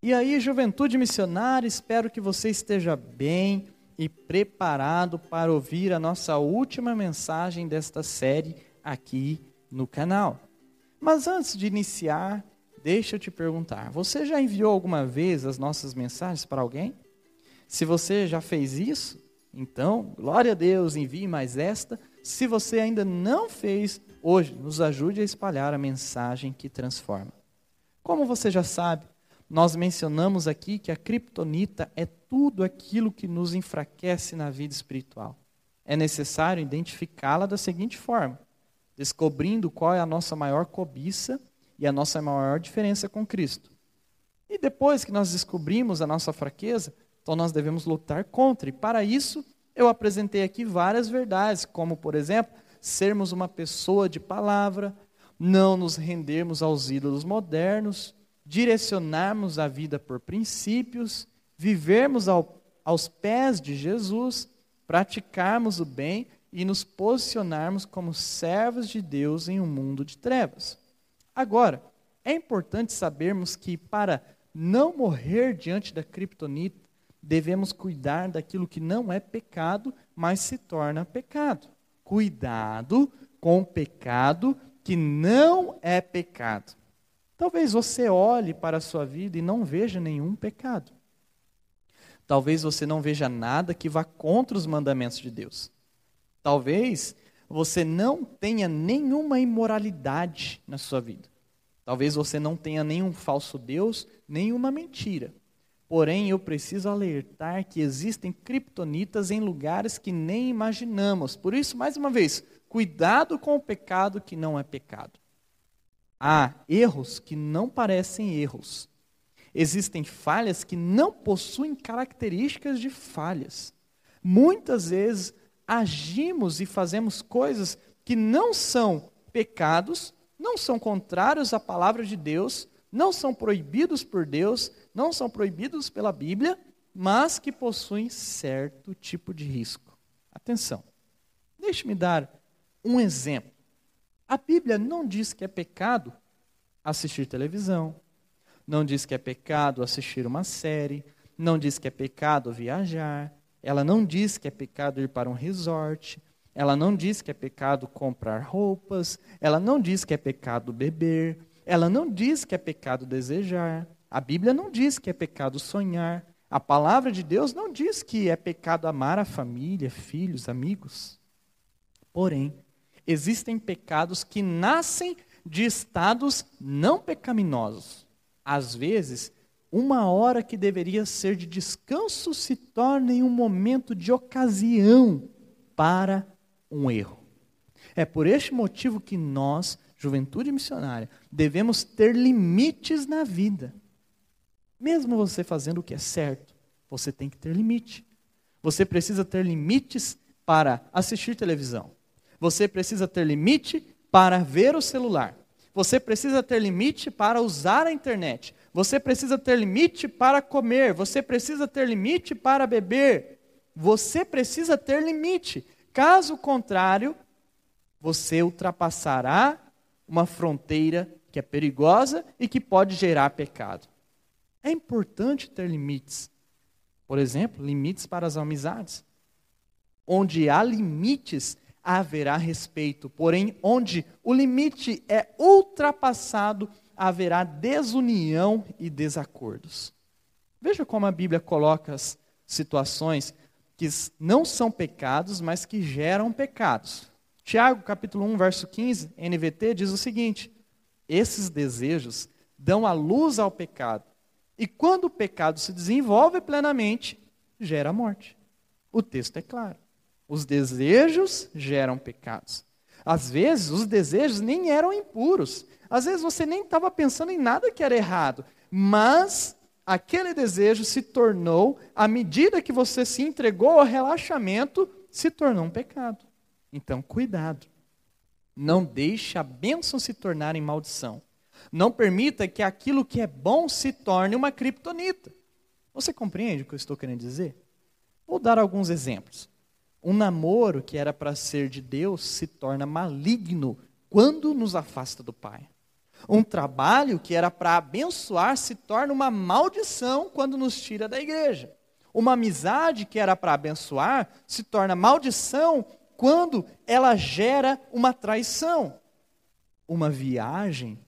E aí, juventude missionária, espero que você esteja bem e preparado para ouvir a nossa última mensagem desta série aqui no canal. Mas antes de iniciar, deixa eu te perguntar: você já enviou alguma vez as nossas mensagens para alguém? Se você já fez isso, então, glória a Deus, envie mais esta. Se você ainda não fez, hoje nos ajude a espalhar a mensagem que transforma. Como você já sabe, nós mencionamos aqui que a criptonita é tudo aquilo que nos enfraquece na vida espiritual. É necessário identificá-la da seguinte forma: descobrindo qual é a nossa maior cobiça e a nossa maior diferença com Cristo. E depois que nós descobrimos a nossa fraqueza, então nós devemos lutar contra. E para isso, eu apresentei aqui várias verdades, como, por exemplo, sermos uma pessoa de palavra, não nos rendermos aos ídolos modernos, direcionarmos a vida por princípios, vivermos ao, aos pés de Jesus, praticarmos o bem e nos posicionarmos como servos de Deus em um mundo de trevas. Agora, é importante sabermos que para não morrer diante da criptonita, devemos cuidar daquilo que não é pecado, mas se torna pecado. Cuidado com o pecado que não é pecado. Talvez você olhe para a sua vida e não veja nenhum pecado. Talvez você não veja nada que vá contra os mandamentos de Deus. Talvez você não tenha nenhuma imoralidade na sua vida. Talvez você não tenha nenhum falso Deus, nenhuma mentira. Porém, eu preciso alertar que existem criptonitas em lugares que nem imaginamos. Por isso, mais uma vez, cuidado com o pecado que não é pecado. Há erros que não parecem erros. Existem falhas que não possuem características de falhas. Muitas vezes agimos e fazemos coisas que não são pecados, não são contrários à palavra de Deus, não são proibidos por Deus, não são proibidos pela Bíblia, mas que possuem certo tipo de risco. Atenção, deixe-me dar um exemplo. A Bíblia não diz que é pecado assistir televisão, não diz que é pecado assistir uma série, não diz que é pecado viajar, ela não diz que é pecado ir para um resort, ela não diz que é pecado comprar roupas, ela não diz que é pecado beber, ela não diz que é pecado desejar, a Bíblia não diz que é pecado sonhar, a palavra de Deus não diz que é pecado amar a família, filhos, amigos. Porém, existem pecados que nascem de estados não pecaminosos. Às vezes, uma hora que deveria ser de descanso se torna em um momento de ocasião para um erro. É por este motivo que nós, juventude missionária, devemos ter limites na vida. Mesmo você fazendo o que é certo, você tem que ter limite. Você precisa ter limites para assistir televisão. Você precisa ter limite para ver o celular. Você precisa ter limite para usar a internet. Você precisa ter limite para comer. Você precisa ter limite para beber. Você precisa ter limite. Caso contrário, você ultrapassará uma fronteira que é perigosa e que pode gerar pecado. É importante ter limites. Por exemplo, limites para as amizades. Onde há limites, haverá respeito. Porém, onde o limite é ultrapassado, haverá desunião e desacordos. Veja como a Bíblia coloca as situações que não são pecados, mas que geram pecados. Tiago, capítulo 1, verso 15, NVT, diz o seguinte: Esses desejos dão a luz ao pecado, e quando o pecado se desenvolve plenamente, gera morte. O texto é claro. Os desejos geram pecados. Às vezes, os desejos nem eram impuros. Às vezes, você nem estava pensando em nada que era errado. Mas aquele desejo se tornou, à medida que você se entregou ao relaxamento, se tornou um pecado. Então, cuidado. Não deixe a bênção se tornar em maldição. Não permita que aquilo que é bom se torne uma criptonita. Você compreende o que eu estou querendo dizer? Vou dar alguns exemplos. Um namoro que era para ser de Deus se torna maligno quando nos afasta do Pai. Um trabalho que era para abençoar se torna uma maldição quando nos tira da igreja. Uma amizade que era para abençoar se torna maldição quando ela gera uma traição. Uma viagem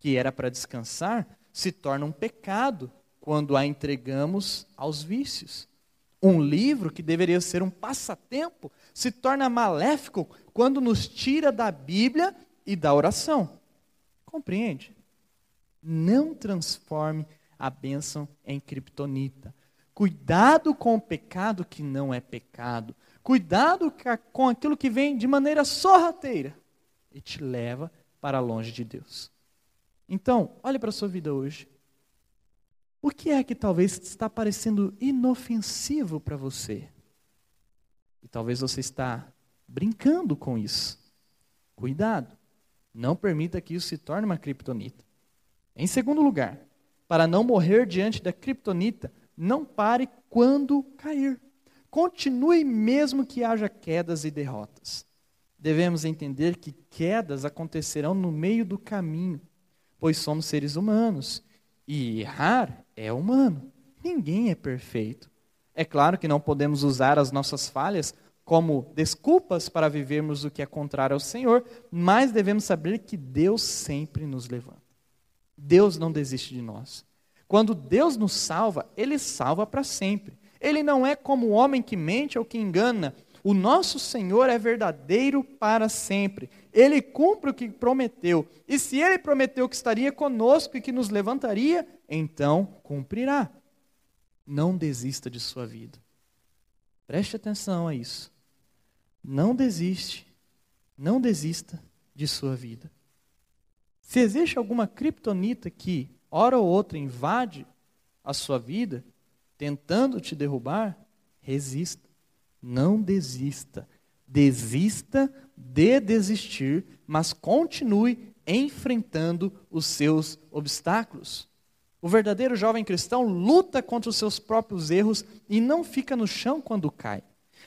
que era para descansar se torna um pecado quando a entregamos aos vícios. Um livro que deveria ser um passatempo se torna maléfico quando nos tira da Bíblia e da oração. Compreende? Não transforme a bênção em criptonita. Cuidado com o pecado que não é pecado. Cuidado com aquilo que vem de maneira sorrateira e te leva para longe de Deus. Então, olhe para a sua vida hoje. O que é que talvez está parecendo inofensivo para você? E talvez você está brincando com isso. Cuidado. Não permita que isso se torne uma criptonita. Em segundo lugar, para não morrer diante da criptonita, não pare quando cair. Continue mesmo que haja quedas e derrotas. Devemos entender que quedas acontecerão no meio do caminho, pois somos seres humanos e errar é humano. Ninguém é perfeito. É claro que não podemos usar as nossas falhas como desculpas para vivermos o que é contrário ao Senhor, mas devemos saber que Deus sempre nos levanta. Deus não desiste de nós. Quando Deus nos salva, Ele salva para sempre. Ele não é como o homem que mente ou que engana. O nosso Senhor é verdadeiro para sempre. Ele cumpre o que prometeu. E se Ele prometeu que estaria conosco e que nos levantaria, então cumprirá. Não desista de sua vida. Preste atenção a isso. Não desiste, não desista de sua vida. Se existe alguma criptonita que, hora ou outra, invade a sua vida, tentando te derrubar, resista. Não desista. Desista de desistir, mas continue enfrentando os seus obstáculos. O verdadeiro jovem cristão luta contra os seus próprios erros e não fica no chão quando cai.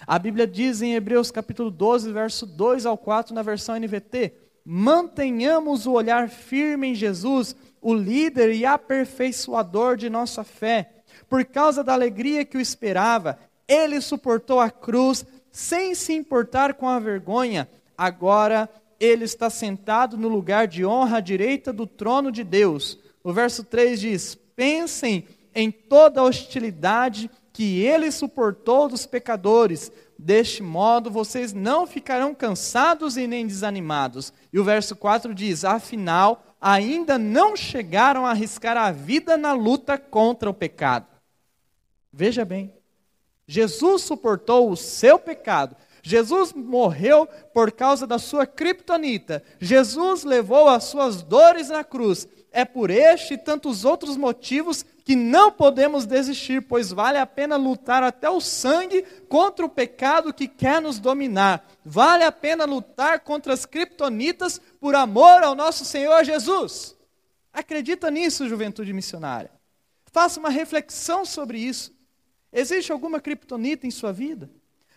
A Bíblia diz em Hebreus capítulo 12, verso 2 ao 4, na versão NVT: Mantenhamos o olhar firme em Jesus, o líder e aperfeiçoador de nossa fé. Por causa da alegria que o esperava, ele suportou a cruz sem se importar com a vergonha. Agora ele está sentado no lugar de honra à direita do trono de Deus. O verso 3 diz: Pensem em toda a hostilidade que ele suportou dos pecadores. Deste modo vocês não ficarão cansados e nem desanimados. E o verso 4 diz: Afinal, ainda não chegaram a arriscar a vida na luta contra o pecado. Veja bem, Jesus suportou o seu pecado. Jesus morreu por causa da sua criptonita. Jesus levou as suas dores na cruz. É por este e tantos outros motivos que não podemos desistir, pois vale a pena lutar até o sangue contra o pecado que quer nos dominar. Vale a pena lutar contra as criptonitas por amor ao nosso Senhor Jesus. Acredita nisso, juventude missionária. Faça uma reflexão sobre isso. Existe alguma criptonita em sua vida?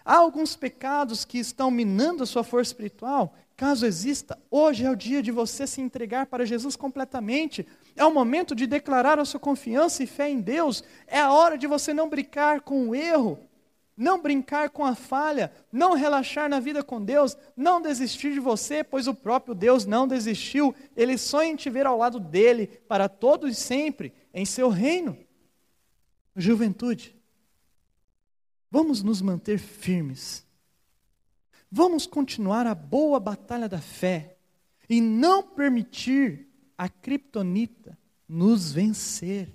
Há alguns pecados que estão minando a sua força espiritual? Caso exista, hoje é o dia de você se entregar para Jesus completamente. É o momento de declarar a sua confiança e fé em Deus. É a hora de você não brincar com o erro, não brincar com a falha, não relaxar na vida com Deus, não desistir de você, pois o próprio Deus não desistiu. Ele sonha em te ver ao lado dele para todos e sempre em seu reino. Juventude, vamos nos manter firmes Vamos continuar a boa batalha da fé e não permitir a criptonita nos vencer.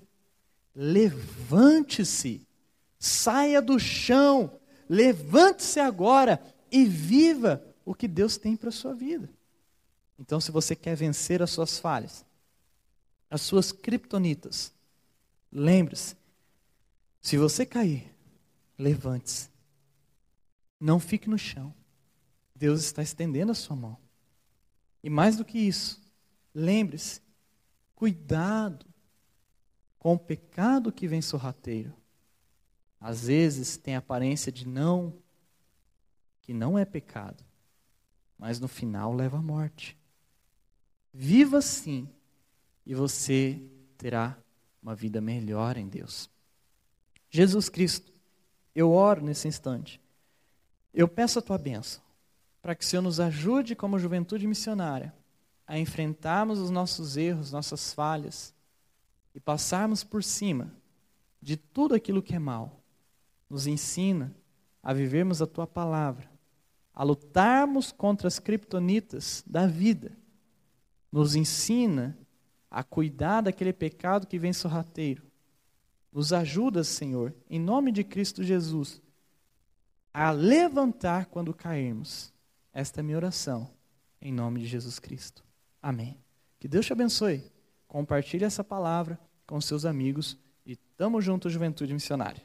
Levante-se, saia do chão, levante-se agora e viva o que Deus tem para a sua vida. Então, se você quer vencer as suas falhas, as suas criptonitas, lembre-se: se você cair, levante-se. Não fique no chão. Deus está estendendo a sua mão. E mais do que isso, lembre-se, cuidado com o pecado que vem sorrateiro. Às vezes tem aparência de não, que não é pecado, mas no final leva à morte. Viva sim e você terá uma vida melhor em Deus. Jesus Cristo, eu oro nesse instante. Eu peço a tua bênção para que o Senhor nos ajude como juventude missionária a enfrentarmos os nossos erros, nossas falhas e passarmos por cima de tudo aquilo que é mal. Nos ensina a vivermos a tua palavra, a lutarmos contra as criptonitas da vida. Nos ensina a cuidar daquele pecado que vem sorrateiro. Nos ajuda, Senhor, em nome de Cristo Jesus, a levantar quando cairmos. Esta é a minha oração, em nome de Jesus Cristo. Amém. Que Deus te abençoe. Compartilhe essa palavra com seus amigos e tamo junto, Juventude Missionária.